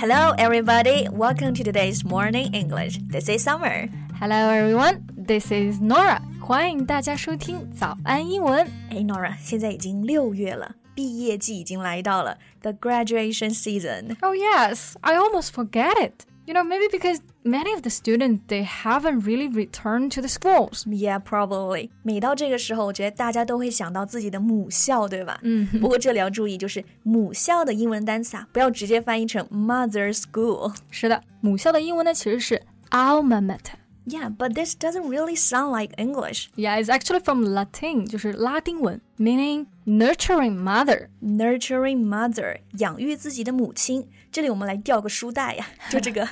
Hello, everybody. Welcome to today's Morning English. This is Summer. Hello, everyone. This is Norah. 欢迎大家收听早安英文。哎，Norah，现在已经六月了，毕业季已经来到了，the graduation season. Oh yes, I almost forget it You know, maybe because many of the students they haven't really returned to the schools. Yeah, probably. 每到这个时候，我觉得大家都会想到自己的母校，对吧？嗯。不过这里要注意，就是母校的英文单词啊，不要直接翻译成 mother school。是的，母校的英文呢其实是 alma mater。Yeah, but this doesn't really sound like English. Yeah, it's actually from Latin，就是拉丁文，meaning nurturing mother. Nurturing mother，养育自己的母亲。这里我们来掉个书袋呀，就这个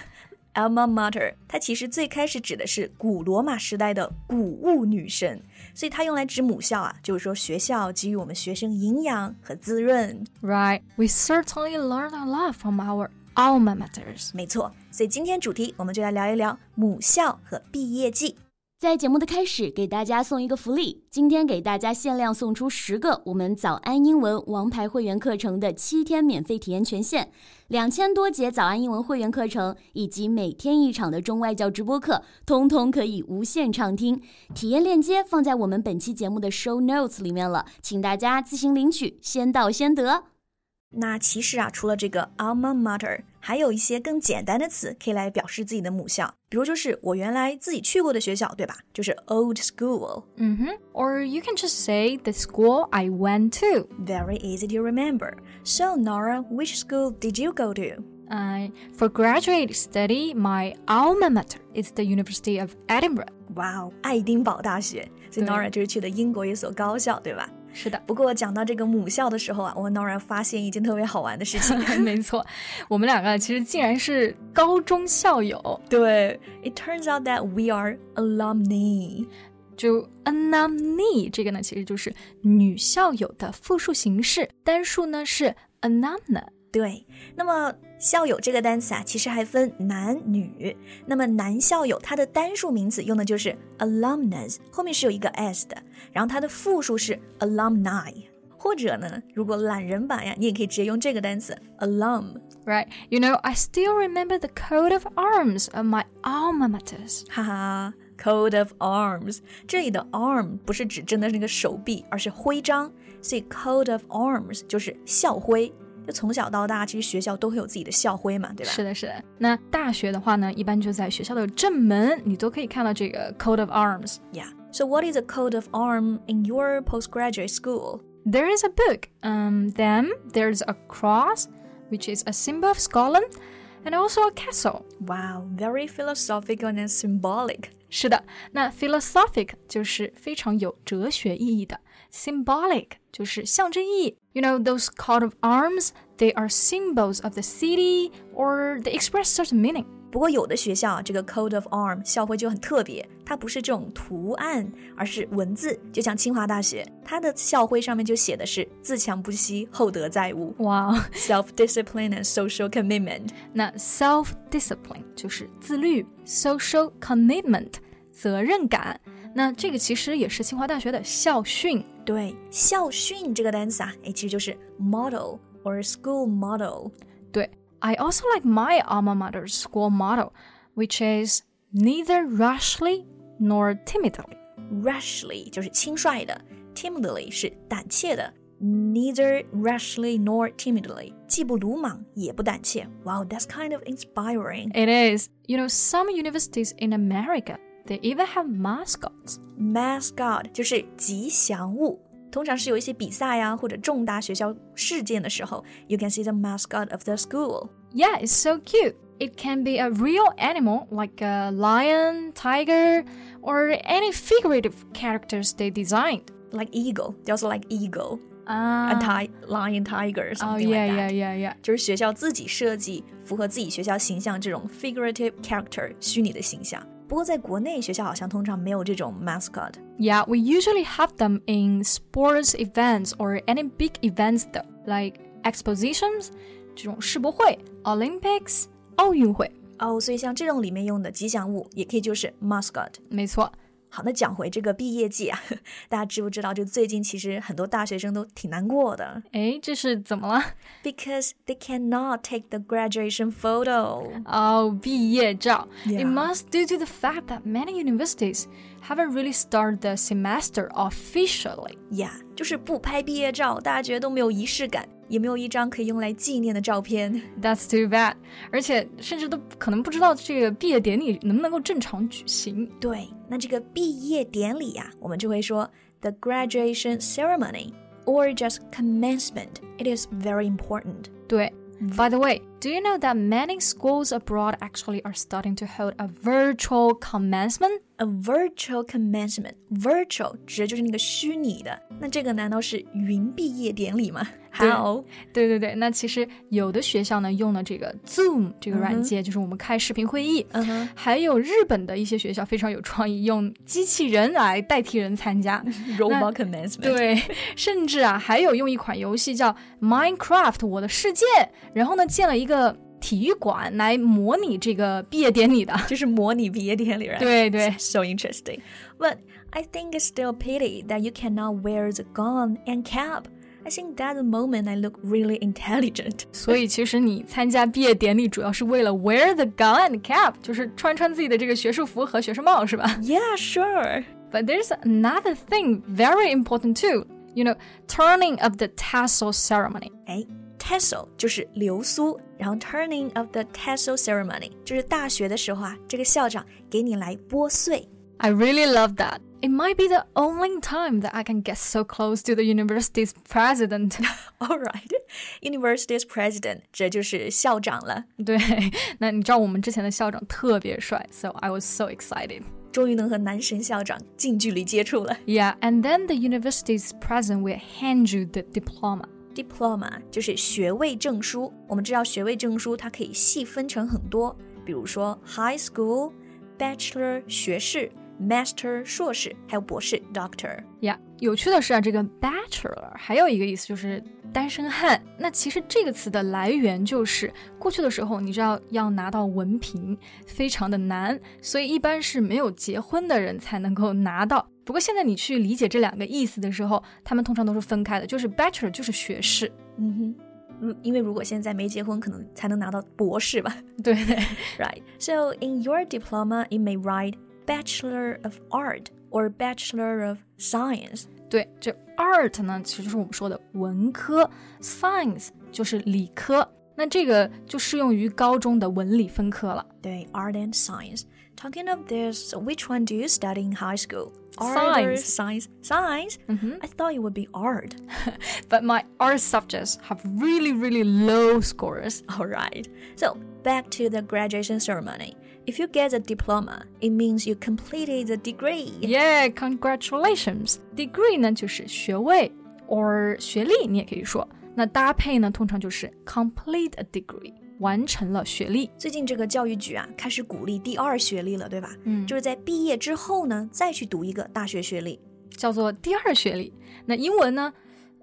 alma mater，它其实最开始指的是古罗马时代的谷物女神，所以它用来指母校啊，就是说学校给予我们学生营养和滋润。Right, we certainly learn a lot from our alma maters。没错，所以今天主题我们就来聊一聊母校和毕业季。在节目的开始，给大家送一个福利。今天给大家限量送出十个我们早安英文王牌会员课程的七天免费体验权限，两千多节早安英文会员课程以及每天一场的中外教直播课，通通可以无限畅听。体验链接放在我们本期节目的 show notes 里面了，请大家自行领取，先到先得。那其实啊，除了这个 alma mater，还有一些更简单的词可以来表示自己的母校，比如就是我原来自己去过的学校，对吧？就是 old school。嗯哼、mm hmm.，or you can just say the school I went to. Very easy to remember. So Norah, which school did you go to? Uh, for graduate study, my alma mater is the University of Edinburgh. Wow，爱丁堡大学。所以 Norah 就是去的英国一所高校，对吧？是的，不过讲到这个母校的时候啊，我 Nora 发现一件特别好玩的事情。没错，我们两个其实竟然是高中校友。对，It turns out that we are alumni。就 alumni 这个呢，其实就是女校友的复数形式，单数呢是 alumna。对，那么校友这个单词啊，其实还分男女。那么男校友它的单数名词用的就是 alumnus，后面是有一个 s 的，然后它的复数是 alumni。或者呢，如果懒人版呀，你也可以直接用这个单词 alum。Right, you know, I still remember the coat of arms of my alma maters. 哈哈，coat of arms，这里的 arm 不是指真的是那个手臂，而是徽章，所以 coat of arms 就是校徽。就从小到大，其实学校都会有自己的校徽嘛，对吧？是的，是的。那大学的话呢，一般就在学校的正门，你都可以看到这个 coat of arms。 Yeah. So what is a coat of arm in your postgraduate school? There is a book. Um, then there's a cross, which is a symbol of Scotland, and also a castle. Wow, very philosophical and symbolic. 是的，那 philosophic 就是非常有哲学意义的 ，symbolic 就是象征意义。You know those coat of arms, they are symbols of the city or they express certain meaning. 不过有的学校啊，这个 coat of arm 校徽就很特别，它不是这种图案，而是文字。就像清华大学，它的校徽上面就写的是“自强不息，厚德载物”。哇、wow. self-discipline and social commitment。那 self-discipline 就是自律，social commitment 责任感。 那这个其实也是清华大学的校训。对，校训这个单词啊，哎，其实就是 motto or school motto。对。I also like my alma mater's school motto, which is neither rashly nor timidly. Rashly 就是轻率的，timidly 是胆怯的。Neither rashly nor timidly，既不鲁莽也不胆怯。Wow, that's kind of inspiring. It is. You know, some universities in America they even have mascots. Mascot 就是吉祥物。通常是有一些比赛呀，或者重大学校事件的时候，you can see the mascot of the school. Yeah, it's so cute. It can be a real animal like a lion, tiger, or any figurative characters they designed. Like eagle, they also like eagle. Ah. A ti lion, tiger, something oh, yeah, like that. yeah, yeah, yeah. 就是学校自己设计符合自己学校形象这种 figurative character 虚拟的形象。 不过在国内学校好像通常没有这种 mascot。Yeah, we usually have them in sports events or any big events though, like expositions, 这种世博会, Olympics, 奥运会。哦，所以像这种里面用的吉祥物，也可以就是 mascot。没错。好，那讲回这个毕业季啊，大家知不知道？就最近其实很多大学生都挺难过的。哎，这是怎么了？Because they cannot take the graduation photo. 哦，毕业照。It must due to the fact that many universities haven't really started the semester officially. Yeah，就是不拍毕业照，大家觉得都没有仪式感。也没有一张可以用来纪念的照片。That's too bad。而且甚至都可能不知道这个毕业典礼能不能够正常举行。对，那这个毕业典礼呀、啊，我们就会说 the graduation ceremony or just commencement. It is very important. 对。By the way, Do you know that many schools abroad actually are starting to hold a virtual commencement? A virtual commencement. Virtual 指的就是那个虚拟的。那这个难道是云毕业典礼吗？How？对对对，那其实有的学校呢用了这个 Zoom 这个软件，就是我们开视频会议。嗯哼。还有日本的一些学校非常有创意，用机器人来代替人参加 Robot commencement。对，甚至啊还有用一款游戏叫 Minecraft 我的世界，然后呢建了一个。体育馆来模拟这个毕业典礼的，就是模拟毕业典礼，对对，so interesting. But I think it's still a pity that you cannot wear the gown and cap. I think that the moment I look really intelligent. 所以其实你参加毕业典礼主要是为了 wear the gown and cap，就是穿穿自己的这个学术服和学生帽，是吧？Yeah, sure. But there's another thing very important too. You know, turning of the tassel ceremony. 哎。 tassel 就是流苏，然后 turning of the tassel ceremony 就是大学的时候啊，这个校长给你来拨穗。 I really love that. It might be the only time that I can get so close to the university's president. All right, university's president 这就是校长了。对，那你知道我们之前的校长特别帅，so I was so excited. 终于能和男神校长近距离接触了。 Yeah, and then the university's president will hand you the diploma. Diploma 就是学位证书。我们知道学位证书它可以细分成很多，比如说 high school、bachelor 学士、master 硕士，还有博士 doctor。呀，有趣的是啊，这个 bachelor 还有一个意思就是单身汉。那其实这个词的来源就是过去的时候，你知道要拿到文凭非常的难，所以一般是没有结婚的人才能够拿到。不过现在你去理解这两个意思的时候，他们通常都是分开的，就是 bachelor 就是学士，嗯哼，因为如果现在没结婚，可能才能拿到博士吧。对，right. So in your diploma, it may write Bachelor of Art or Bachelor of Science. 对，这 art 呢，其实就是我们说的文科，science 就是理科。那这个就适用于高中的文理分科了。对，art and science. Talking of this, which one do you study in high school? Science. Science. Science? Mm-hmm. I thought it would be art. but my art subjects have really, really low scores. All right. So, back to the graduation ceremony. If you get a diploma, it means you completed the degree. Yeah, congratulations. Degree 呢就是学位 or 学历，你也可以说。 那搭配呢，通常就是 complete a degree。完成了学历。最近这个教育局啊，开始鼓励第二学历了，对吧？嗯，就是在毕业之后呢，再去读一个大学学历，叫做第二学历。那英文呢？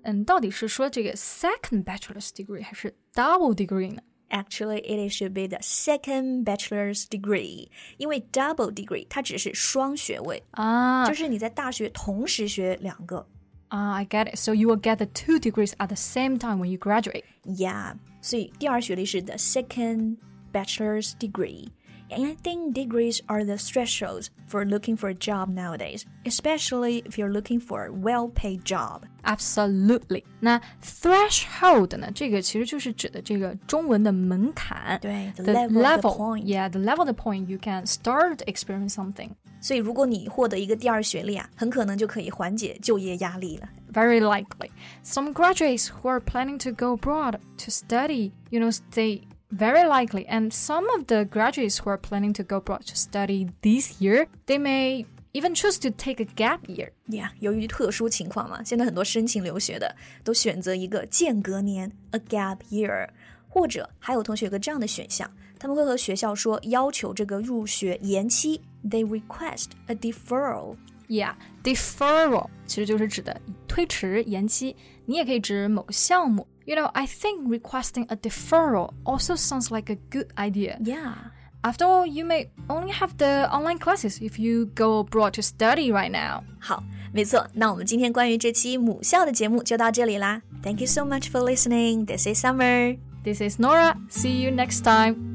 嗯，到底是说这个 second bachelor's degree 还是 double degree 呢？Actually, it should be the second bachelor's degree，因为 double degree 它只是双学位啊，就是你在大学同时学两个。啊、uh,，I get it. So you will get the two degrees at the same time when you graduate. Yeah. 所以第二学历是 the second bachelor's degree. And I think degrees are the thresholds for looking for a job nowadays, especially if you're looking for a well-paid job. Absolutely. 那 threshold 呢？这个其实就是指的这个中文的门槛。对，the, the level, level, the point. Yeah, the level, the point you can start experience something. 所以如果你获得一个第二学历啊，很可能就可以缓解就业压力了。 Very likely. Some graduates who are planning to go abroad to study, you know, they very likely, and some of the graduates who are planning to go abroad to study this year, they may even choose to take a gap year. Yeah，由于特殊情况嘛，现在很多申请留学的都选择一个间隔年 （a gap year），或者还有同学有个这样的选项， 他们会和学校说要求这个入学延期，they request a deferral. deferral。Yeah，deferral 其实就是指的推迟、延期，你也可以指某个项目。You know, I think requesting a deferral also sounds like a good idea. Yeah. After all, you may only have the online classes if you go abroad to study right now. 好，没错，那我们今天关于这期母校的节目就到这里啦。Thank you so much for listening. This is Summer. This is Norah. See you next time.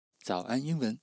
早安英文。